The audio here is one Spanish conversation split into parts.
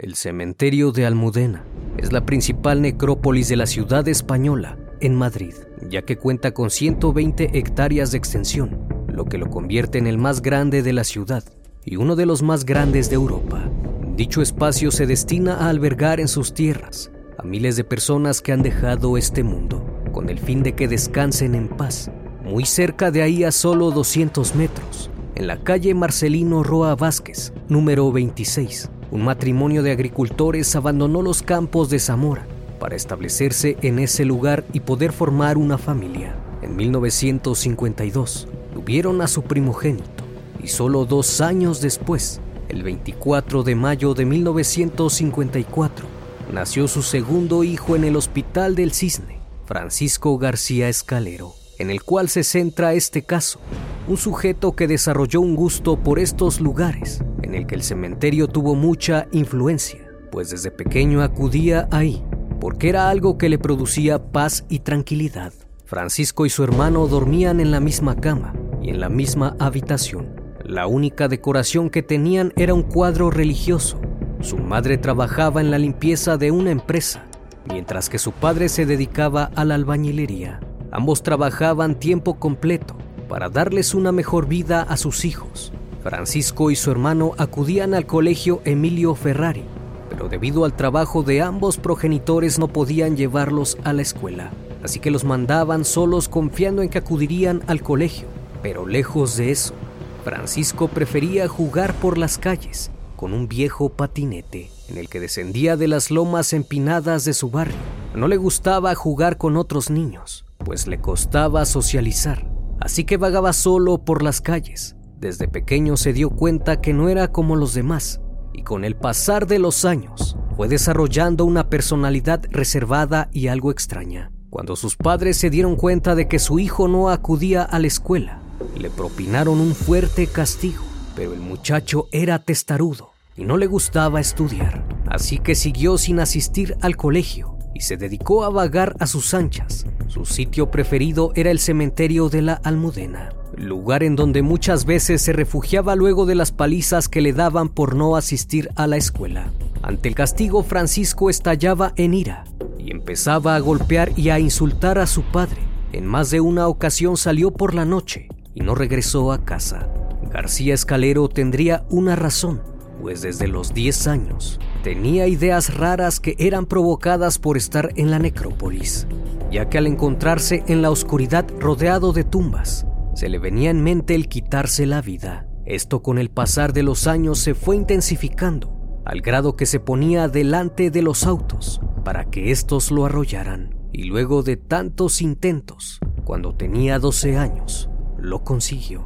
El cementerio de Almudena es la principal necrópolis de la ciudad española, en Madrid, ya que cuenta con 120 hectáreas de extensión, lo que lo convierte en el más grande de la ciudad y uno de los más grandes de Europa. Dicho espacio se destina a albergar en sus tierras a miles de personas que han dejado este mundo, con el fin de que descansen en paz. Muy cerca de ahí a solo 200 metros, en la calle Marcelino Roa Vázquez, número 26, un matrimonio de agricultores abandonó los campos de Zamora para establecerse en ese lugar y poder formar una familia. En 1952 tuvieron a su primogénito y solo dos años después, el 24 de mayo de 1954, nació su segundo hijo en el Hospital del Cisne, Francisco García Escalero, en el cual se centra este caso, un sujeto que desarrolló un gusto por estos lugares, en el que el cementerio tuvo mucha influencia, pues desde pequeño acudía ahí, porque era algo que le producía paz y tranquilidad. Francisco y su hermano dormían en la misma cama y en la misma habitación. La única decoración que tenían era un cuadro religioso. Su madre trabajaba en la limpieza de una empresa, mientras que su padre se dedicaba a la albañilería. Ambos trabajaban tiempo completo para darles una mejor vida a sus hijos. Francisco y su hermano acudían al colegio Emilio Ferrari, pero debido al trabajo de ambos progenitores no podían llevarlos a la escuela, así que los mandaban solos confiando en que acudirían al colegio. Pero lejos de eso, Francisco prefería jugar por las calles con un viejo patinete en el que descendía de las lomas empinadas de su barrio. No le gustaba jugar con otros niños, pues le costaba socializar, así que vagaba solo por las calles. Desde pequeño se dio cuenta que no era como los demás, y con el pasar de los años fue desarrollando una personalidad reservada y algo extraña. Cuando sus padres se dieron cuenta de que su hijo no acudía a la escuela, le propinaron un fuerte castigo, pero el muchacho era testarudo y no le gustaba estudiar, así que siguió sin asistir al colegio y se dedicó a vagar a sus anchas. Su sitio preferido era el cementerio de la Almudena, lugar en donde muchas veces se refugiaba luego de las palizas que le daban por no asistir a la escuela. Ante el castigo, Francisco estallaba en ira y empezaba a golpear y a insultar a su padre. En más de una ocasión salió por la noche y no regresó a casa. García Escalero tendría una razón, pues desde los 10 años tenía ideas raras que eran provocadas por estar en la necrópolis, ya que al encontrarse en la oscuridad rodeado de tumbas, se le venía en mente el quitarse la vida. Esto con el pasar de los años se fue intensificando, al grado que se ponía delante de los autos para que estos lo arrollaran. Y luego de tantos intentos, cuando tenía 12 años, lo consiguió.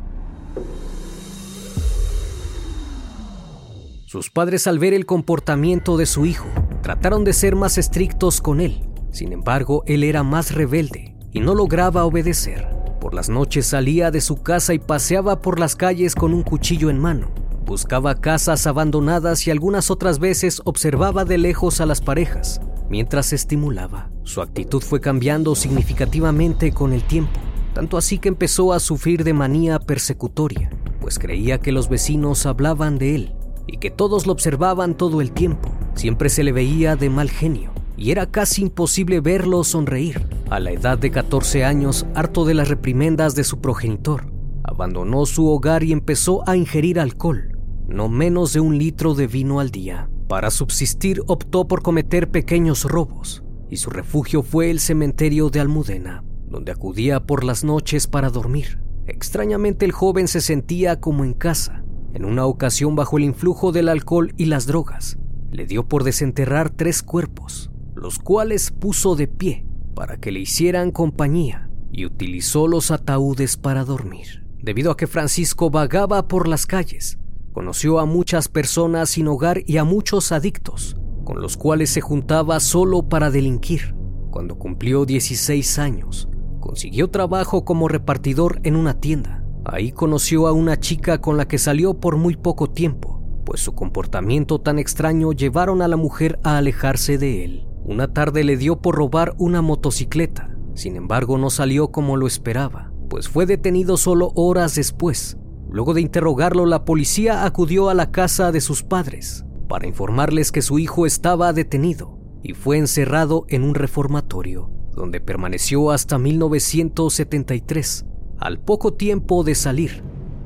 Sus padres al ver el comportamiento de su hijo, trataron de ser más estrictos con él. Sin embargo, él era más rebelde y no lograba obedecer. Por las noches salía de su casa y paseaba por las calles con un cuchillo en mano. Buscaba casas abandonadas y algunas otras veces observaba de lejos a las parejas mientras estimulaba. Su actitud fue cambiando significativamente con el tiempo, tanto así que empezó a sufrir de manía persecutoria, pues creía que los vecinos hablaban de él y que todos lo observaban todo el tiempo. Siempre se le veía de mal genio y era casi imposible verlo sonreír. A la edad de 14 años, harto de las reprimendas de su progenitor, abandonó su hogar y empezó a ingerir alcohol, no menos de un litro de vino al día. Para subsistir optó por cometer pequeños robos y su refugio fue el cementerio de Almudena, donde acudía por las noches para dormir. Extrañamente el joven se sentía como en casa en una ocasión, bajo el influjo del alcohol y las drogas, le dio por desenterrar tres cuerpos, los cuales puso de pie para que le hicieran compañía y utilizó los ataúdes para dormir. Debido a que Francisco vagaba por las calles, conoció a muchas personas sin hogar y a muchos adictos, con los cuales se juntaba solo para delinquir. Cuando cumplió 16 años, consiguió trabajo como repartidor en una tienda Ahí conoció a una chica con la que salió por muy poco tiempo, pues su comportamiento tan extraño llevaron a la mujer a alejarse de él. Una tarde le dio por robar una motocicleta, sin embargo no salió como lo esperaba, pues fue detenido solo horas después. Luego de interrogarlo, la policía acudió a la casa de sus padres para informarles que su hijo estaba detenido y fue encerrado en un reformatorio, donde permaneció hasta 1973 al poco tiempo de salir,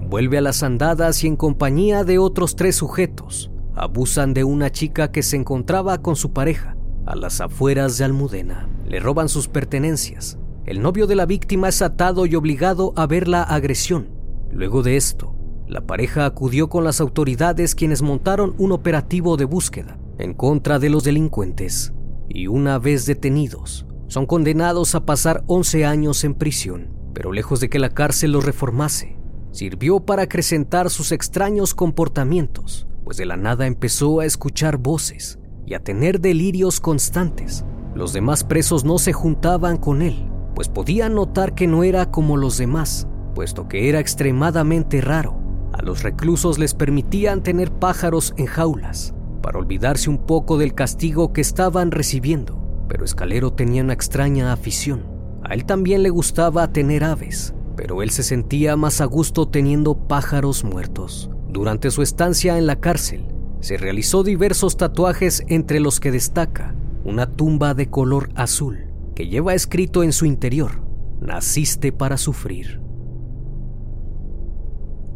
vuelve a las andadas y en compañía de otros tres sujetos, abusan de una chica que se encontraba con su pareja a las afueras de Almudena. Le roban sus pertenencias. El novio de la víctima es atado y obligado a ver la agresión. Luego de esto, la pareja acudió con las autoridades quienes montaron un operativo de búsqueda en contra de los delincuentes y una vez detenidos, son condenados a pasar 11 años en prisión pero lejos de que la cárcel los reformase, sirvió para acrecentar sus extraños comportamientos, pues de la nada empezó a escuchar voces y a tener delirios constantes. Los demás presos no se juntaban con él, pues podían notar que no era como los demás, puesto que era extremadamente raro. A los reclusos les permitían tener pájaros en jaulas, para olvidarse un poco del castigo que estaban recibiendo, pero Escalero tenía una extraña afición a él también le gustaba tener aves, pero él se sentía más a gusto teniendo pájaros muertos. Durante su estancia en la cárcel, se realizó diversos tatuajes entre los que destaca una tumba de color azul que lleva escrito en su interior, naciste para sufrir.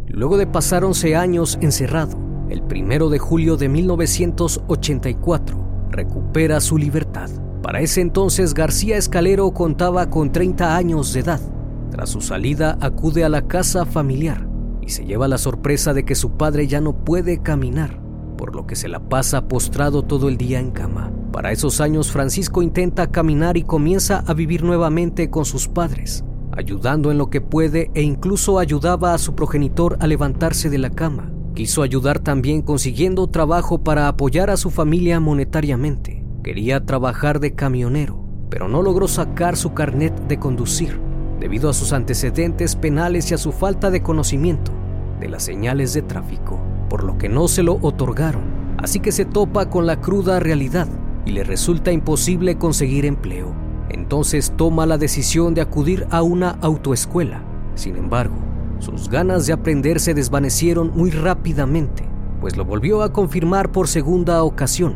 Luego de pasar 11 años encerrado, el primero de julio de 1984 recupera su libertad. Para ese entonces García Escalero contaba con 30 años de edad. Tras su salida acude a la casa familiar y se lleva la sorpresa de que su padre ya no puede caminar, por lo que se la pasa postrado todo el día en cama. Para esos años Francisco intenta caminar y comienza a vivir nuevamente con sus padres, ayudando en lo que puede e incluso ayudaba a su progenitor a levantarse de la cama. Quiso ayudar también consiguiendo trabajo para apoyar a su familia monetariamente. Quería trabajar de camionero, pero no logró sacar su carnet de conducir debido a sus antecedentes penales y a su falta de conocimiento de las señales de tráfico, por lo que no se lo otorgaron. Así que se topa con la cruda realidad y le resulta imposible conseguir empleo. Entonces toma la decisión de acudir a una autoescuela. Sin embargo, sus ganas de aprender se desvanecieron muy rápidamente, pues lo volvió a confirmar por segunda ocasión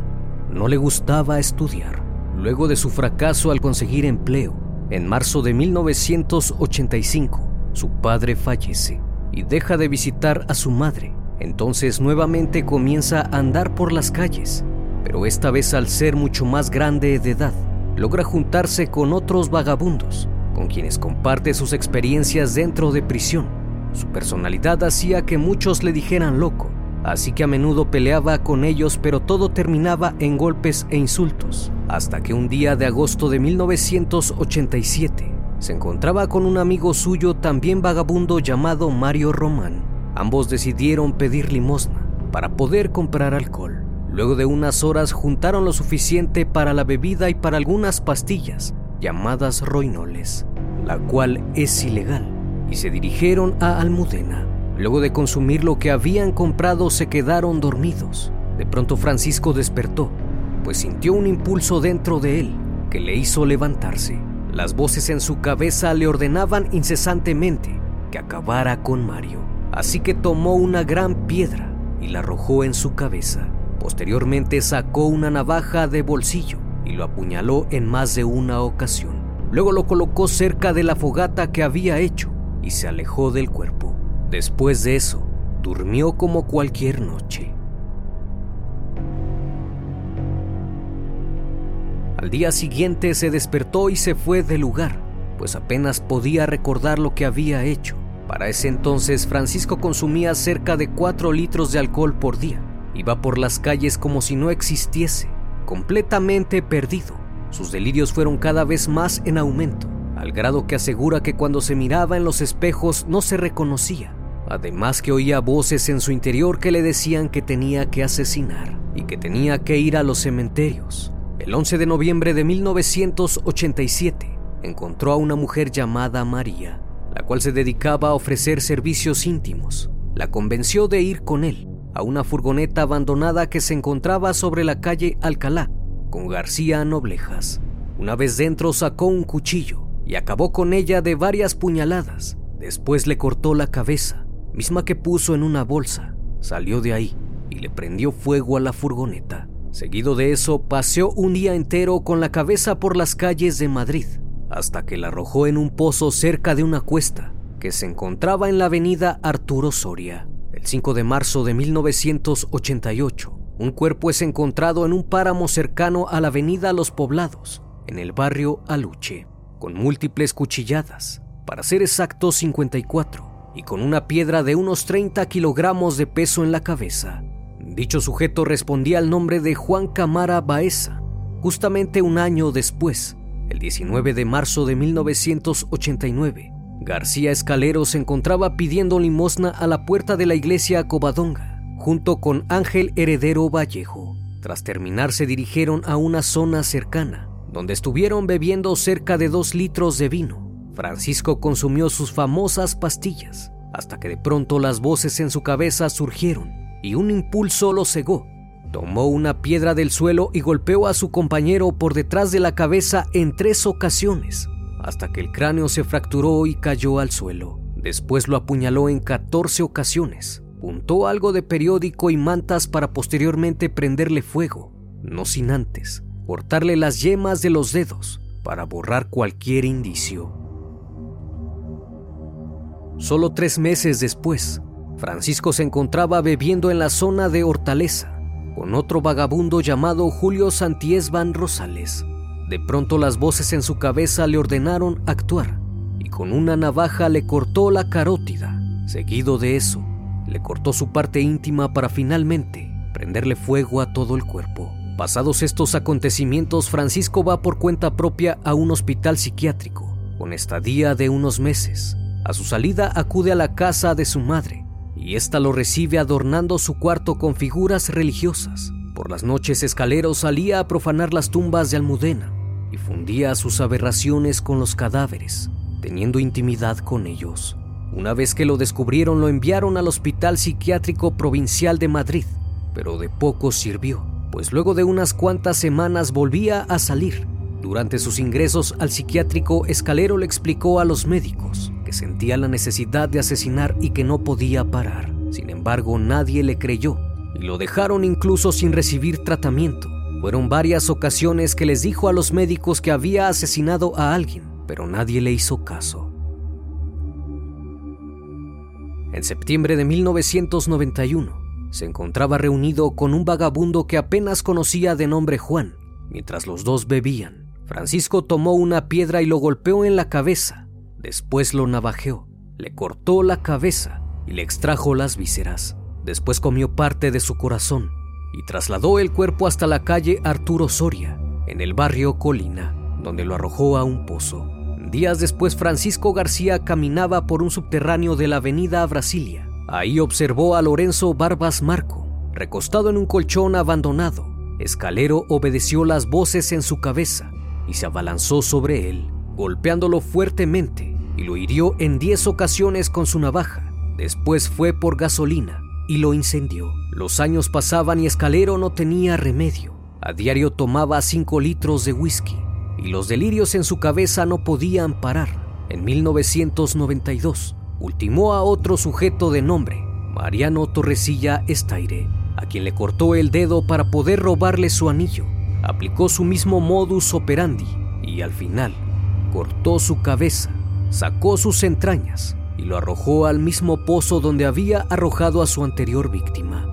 no le gustaba estudiar. luego de su fracaso al conseguir empleo. En marzo de 1985, su padre fallece y deja de visitar a su madre. Entonces nuevamente comienza a andar por las calles, pero esta vez al ser mucho más grande de edad, logra juntarse con otros vagabundos, con quienes comparte sus experiencias dentro de prisión. Su personalidad hacía que muchos le dijeran loco, así que a menudo peleaba con ellos, pero todo terminaba en golpes e insultos, hasta que un día de agosto de 1987 se encontraba con un amigo suyo también vagabundo llamado Mario Román. Ambos decidieron pedir limosna para poder comprar alcohol. Luego de unas horas juntaron lo suficiente para la bebida y para algunas pastillas llamadas roinoles, la cual es ilegal, y se dirigieron a Almudena. Luego de consumir lo que habían comprado se quedaron dormidos. De pronto Francisco despertó, pues sintió un impulso dentro de él que le hizo levantarse. Las voces en su cabeza le ordenaban incesantemente que acabara con Mario. Así que tomó una gran piedra y la arrojó en su cabeza. Posteriormente sacó una navaja de bolsillo y lo apuñaló en más de una ocasión. Luego lo colocó cerca de la fogata que había hecho y se alejó del cuerpo. Después de eso, durmió como cualquier noche. Al día siguiente se despertó y se fue del lugar, pues apenas podía recordar lo que había hecho. Para ese entonces Francisco consumía cerca de 4 litros de alcohol por día. Iba por las calles como si no existiese, completamente perdido. Sus delirios fueron cada vez más en aumento, al grado que asegura que cuando se miraba en los espejos no se reconocía. Además que oía voces en su interior que le decían que tenía que asesinar y que tenía que ir a los cementerios. El 11 de noviembre de 1987 encontró a una mujer llamada María, la cual se dedicaba a ofrecer servicios íntimos. La convenció de ir con él a una furgoneta abandonada que se encontraba sobre la calle Alcalá, con García Noblejas. Una vez dentro sacó un cuchillo y acabó con ella de varias puñaladas. Después le cortó la cabeza misma que puso en una bolsa, salió de ahí y le prendió fuego a la furgoneta. Seguido de eso, paseó un día entero con la cabeza por las calles de Madrid, hasta que la arrojó en un pozo cerca de una cuesta que se encontraba en la avenida Arturo Soria. El 5 de marzo de 1988, un cuerpo es encontrado en un páramo cercano a la avenida Los Poblados, en el barrio Aluche, con múltiples cuchilladas, para ser exacto 54 y con una piedra de unos 30 kilogramos de peso en la cabeza. Dicho sujeto respondía al nombre de Juan Camara Baeza. Justamente un año después, el 19 de marzo de 1989, García Escalero se encontraba pidiendo limosna a la puerta de la iglesia Covadonga, junto con Ángel Heredero Vallejo. Tras terminar se dirigieron a una zona cercana, donde estuvieron bebiendo cerca de dos litros de vino. Francisco consumió sus famosas pastillas, hasta que de pronto las voces en su cabeza surgieron y un impulso lo cegó. Tomó una piedra del suelo y golpeó a su compañero por detrás de la cabeza en tres ocasiones, hasta que el cráneo se fracturó y cayó al suelo. Después lo apuñaló en 14 ocasiones. Juntó algo de periódico y mantas para posteriormente prenderle fuego, no sin antes cortarle las yemas de los dedos para borrar cualquier indicio. Solo tres meses después, Francisco se encontraba bebiendo en la zona de Hortaleza con otro vagabundo llamado Julio Santiesban Rosales. De pronto las voces en su cabeza le ordenaron actuar y con una navaja le cortó la carótida. Seguido de eso, le cortó su parte íntima para finalmente prenderle fuego a todo el cuerpo. Pasados estos acontecimientos, Francisco va por cuenta propia a un hospital psiquiátrico, con estadía de unos meses. A su salida acude a la casa de su madre y ésta lo recibe adornando su cuarto con figuras religiosas. Por las noches Escalero salía a profanar las tumbas de Almudena y fundía sus aberraciones con los cadáveres, teniendo intimidad con ellos. Una vez que lo descubrieron lo enviaron al Hospital Psiquiátrico Provincial de Madrid, pero de poco sirvió, pues luego de unas cuantas semanas volvía a salir. Durante sus ingresos al psiquiátrico, Escalero le explicó a los médicos que sentía la necesidad de asesinar y que no podía parar. Sin embargo, nadie le creyó y lo dejaron incluso sin recibir tratamiento. Fueron varias ocasiones que les dijo a los médicos que había asesinado a alguien, pero nadie le hizo caso. En septiembre de 1991, se encontraba reunido con un vagabundo que apenas conocía de nombre Juan. Mientras los dos bebían, Francisco tomó una piedra y lo golpeó en la cabeza. Después lo navajeó, le cortó la cabeza y le extrajo las vísceras. Después comió parte de su corazón y trasladó el cuerpo hasta la calle Arturo Soria, en el barrio Colina, donde lo arrojó a un pozo. Días después, Francisco García caminaba por un subterráneo de la avenida Brasilia Ahí observó a Lorenzo Barbas Marco, recostado en un colchón abandonado. Escalero obedeció las voces en su cabeza y se abalanzó sobre él, golpeándolo fuertemente y lo hirió en diez ocasiones con su navaja. Después fue por gasolina y lo incendió. Los años pasaban y Escalero no tenía remedio. A diario tomaba cinco litros de whisky y los delirios en su cabeza no podían parar. En 1992, ultimó a otro sujeto de nombre, Mariano Torresilla Estaire, a quien le cortó el dedo para poder robarle su anillo. Aplicó su mismo modus operandi y al final cortó su cabeza, sacó sus entrañas y lo arrojó al mismo pozo donde había arrojado a su anterior víctima.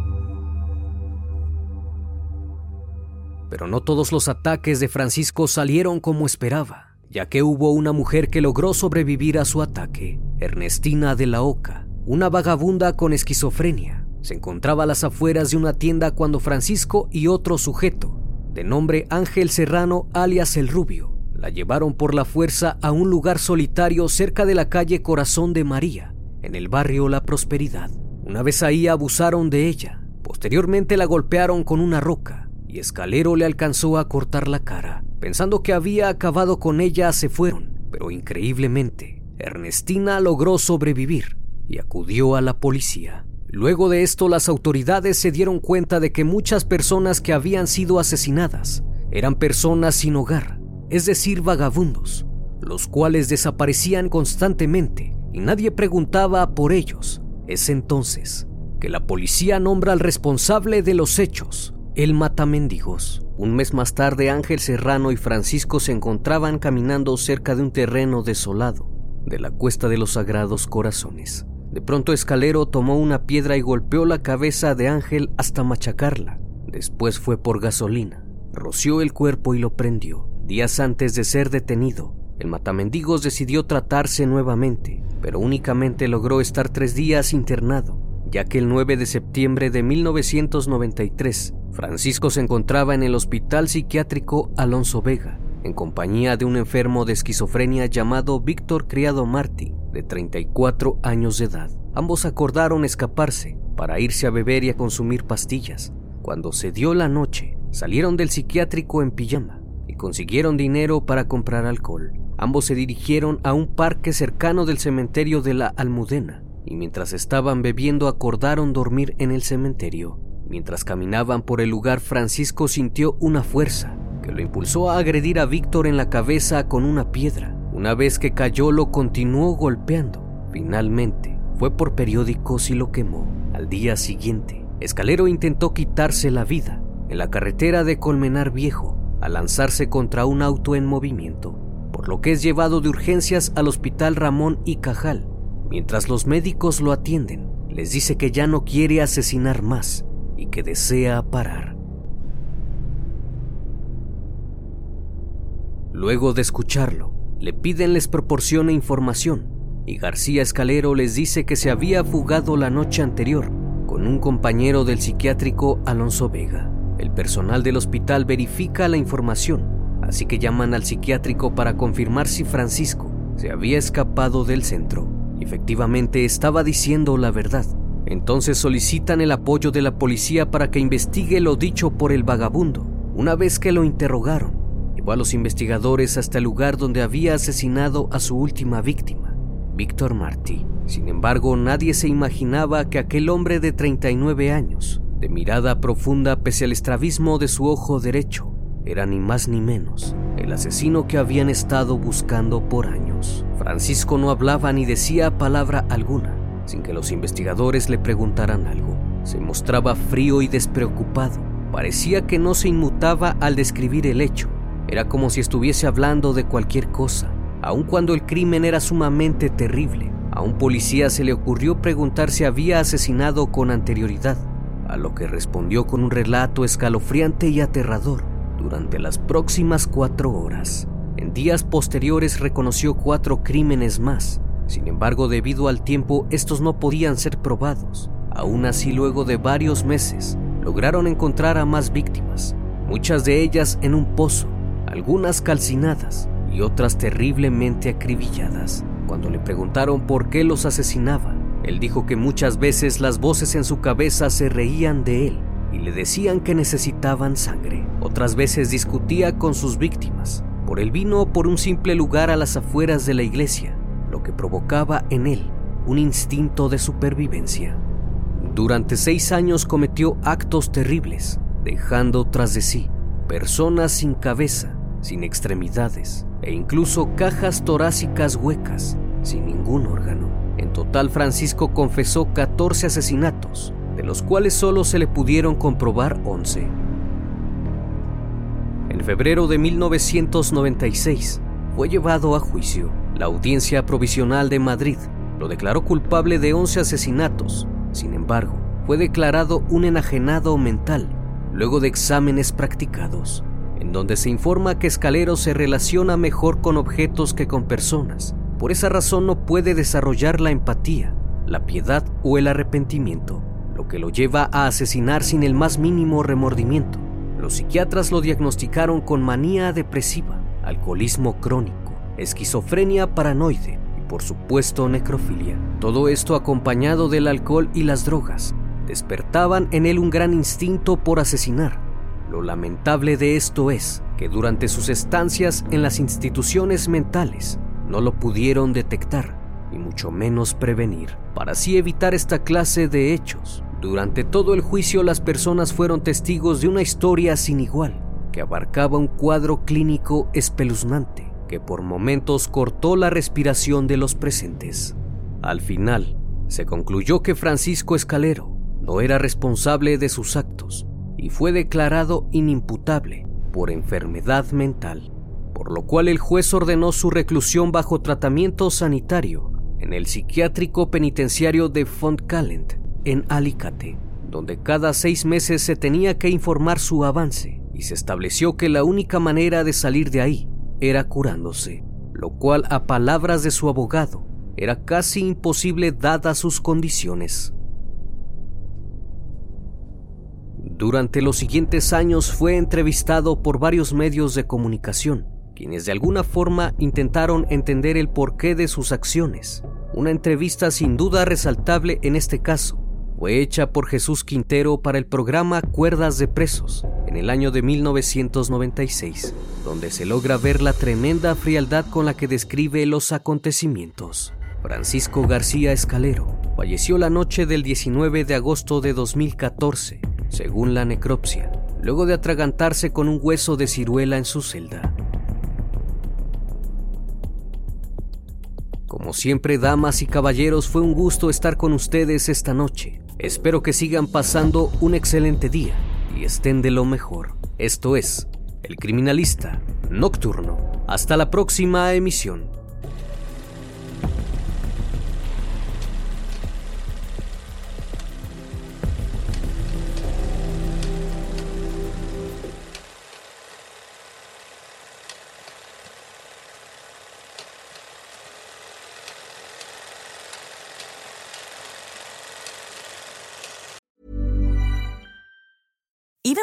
Pero no todos los ataques de Francisco salieron como esperaba ya que hubo una mujer que logró sobrevivir a su ataque, Ernestina de la Oca, una vagabunda con esquizofrenia. Se encontraba a las afueras de una tienda cuando Francisco y otro sujeto, de nombre Ángel Serrano alias El Rubio, la llevaron por la fuerza a un lugar solitario cerca de la calle Corazón de María, en el barrio La Prosperidad. Una vez ahí abusaron de ella. Posteriormente la golpearon con una roca y Escalero le alcanzó a cortar la cara. Pensando que había acabado con ella, se fueron, pero increíblemente, Ernestina logró sobrevivir y acudió a la policía. Luego de esto, las autoridades se dieron cuenta de que muchas personas que habían sido asesinadas eran personas sin hogar, es decir, vagabundos, los cuales desaparecían constantemente y nadie preguntaba por ellos. Es entonces que la policía nombra al responsable de los hechos, el Matamendigos. Un mes más tarde, Ángel Serrano y Francisco se encontraban caminando cerca de un terreno desolado de la Cuesta de los Sagrados Corazones. De pronto Escalero tomó una piedra y golpeó la cabeza de Ángel hasta machacarla. Después fue por gasolina, roció el cuerpo y lo prendió. Días antes de ser detenido, el Matamendigos decidió tratarse nuevamente, pero únicamente logró estar tres días internado, ya que el 9 de septiembre de 1993 Francisco se encontraba en el Hospital Psiquiátrico Alonso Vega, en compañía de un enfermo de esquizofrenia llamado Víctor Criado Martí, de 34 años de edad. Ambos acordaron escaparse para irse a beber y a consumir pastillas. Cuando se dio la noche, salieron del psiquiátrico en pijama consiguieron dinero para comprar alcohol. Ambos se dirigieron a un parque cercano del cementerio de la Almudena y mientras estaban bebiendo acordaron dormir en el cementerio. Mientras caminaban por el lugar, Francisco sintió una fuerza que lo impulsó a agredir a Víctor en la cabeza con una piedra. Una vez que cayó, lo continuó golpeando. Finalmente, fue por periódicos y lo quemó. Al día siguiente, Escalero intentó quitarse la vida en la carretera de Colmenar Viejo al lanzarse contra un auto en movimiento, por lo que es llevado de urgencias al hospital Ramón y Cajal. Mientras los médicos lo atienden, les dice que ya no quiere asesinar más y que desea parar. Luego de escucharlo, le piden les proporcione información y García Escalero les dice que se había fugado la noche anterior con un compañero del psiquiátrico Alonso Vega. El personal del hospital verifica la información, así que llaman al psiquiátrico para confirmar si Francisco se había escapado del centro. Efectivamente estaba diciendo la verdad. Entonces solicitan el apoyo de la policía para que investigue lo dicho por el vagabundo. Una vez que lo interrogaron, llevó a los investigadores hasta el lugar donde había asesinado a su última víctima, Víctor Martí. Sin embargo, nadie se imaginaba que aquel hombre de 39 años, de mirada profunda pese al estrabismo de su ojo derecho, era ni más ni menos el asesino que habían estado buscando por años. Francisco no hablaba ni decía palabra alguna sin que los investigadores le preguntaran algo. Se mostraba frío y despreocupado, parecía que no se inmutaba al describir el hecho. Era como si estuviese hablando de cualquier cosa, aun cuando el crimen era sumamente terrible. A un policía se le ocurrió preguntar si había asesinado con anterioridad, a lo que respondió con un relato escalofriante y aterrador durante las próximas cuatro horas. En días posteriores reconoció cuatro crímenes más. Sin embargo, debido al tiempo, estos no podían ser probados. Aún así, luego de varios meses, lograron encontrar a más víctimas, muchas de ellas en un pozo, algunas calcinadas y otras terriblemente acribilladas. Cuando le preguntaron por qué los asesinaba, él dijo que muchas veces las voces en su cabeza se reían de él y le decían que necesitaban sangre. Otras veces discutía con sus víctimas por el vino o por un simple lugar a las afueras de la iglesia, lo que provocaba en él un instinto de supervivencia. Durante seis años cometió actos terribles, dejando tras de sí personas sin cabeza, sin extremidades e incluso cajas torácicas huecas, sin ningún órgano. En total, Francisco confesó 14 asesinatos, de los cuales solo se le pudieron comprobar 11. En febrero de 1996 fue llevado a juicio. La Audiencia Provisional de Madrid lo declaró culpable de 11 asesinatos. Sin embargo, fue declarado un enajenado mental luego de exámenes practicados, en donde se informa que Escalero se relaciona mejor con objetos que con personas. Por esa razón no puede desarrollar la empatía, la piedad o el arrepentimiento lo que lo lleva a asesinar sin el más mínimo remordimiento. Los psiquiatras lo diagnosticaron con manía depresiva, alcoholismo crónico, esquizofrenia paranoide y por supuesto necrofilia. Todo esto acompañado del alcohol y las drogas despertaban en él un gran instinto por asesinar. Lo lamentable de esto es que durante sus estancias en las instituciones mentales no lo pudieron detectar y mucho menos prevenir, para así evitar esta clase de hechos. Durante todo el juicio las personas fueron testigos de una historia sin igual, que abarcaba un cuadro clínico espeluznante, que por momentos cortó la respiración de los presentes. Al final, se concluyó que Francisco Escalero no era responsable de sus actos y fue declarado inimputable por enfermedad mental, por lo cual el juez ordenó su reclusión bajo tratamiento sanitario en el psiquiátrico penitenciario de Fontcalent, en Alicante, donde cada seis meses se tenía que informar su avance y se estableció que la única manera de salir de ahí era curándose, lo cual a palabras de su abogado era casi imposible dadas sus condiciones. Durante los siguientes años fue entrevistado por varios medios de comunicación, quienes de alguna forma intentaron entender el porqué de sus acciones. Una entrevista sin duda resaltable en este caso fue hecha por Jesús Quintero para el programa Cuerdas de Presos en el año de 1996, donde se logra ver la tremenda frialdad con la que describe los acontecimientos. Francisco García Escalero falleció la noche del 19 de agosto de 2014, según la necropsia, luego de atragantarse con un hueso de ciruela en su celda. Como siempre, damas y caballeros, fue un gusto estar con ustedes esta noche. Espero que sigan pasando un excelente día y estén de lo mejor. Esto es El Criminalista Nocturno. Hasta la próxima emisión.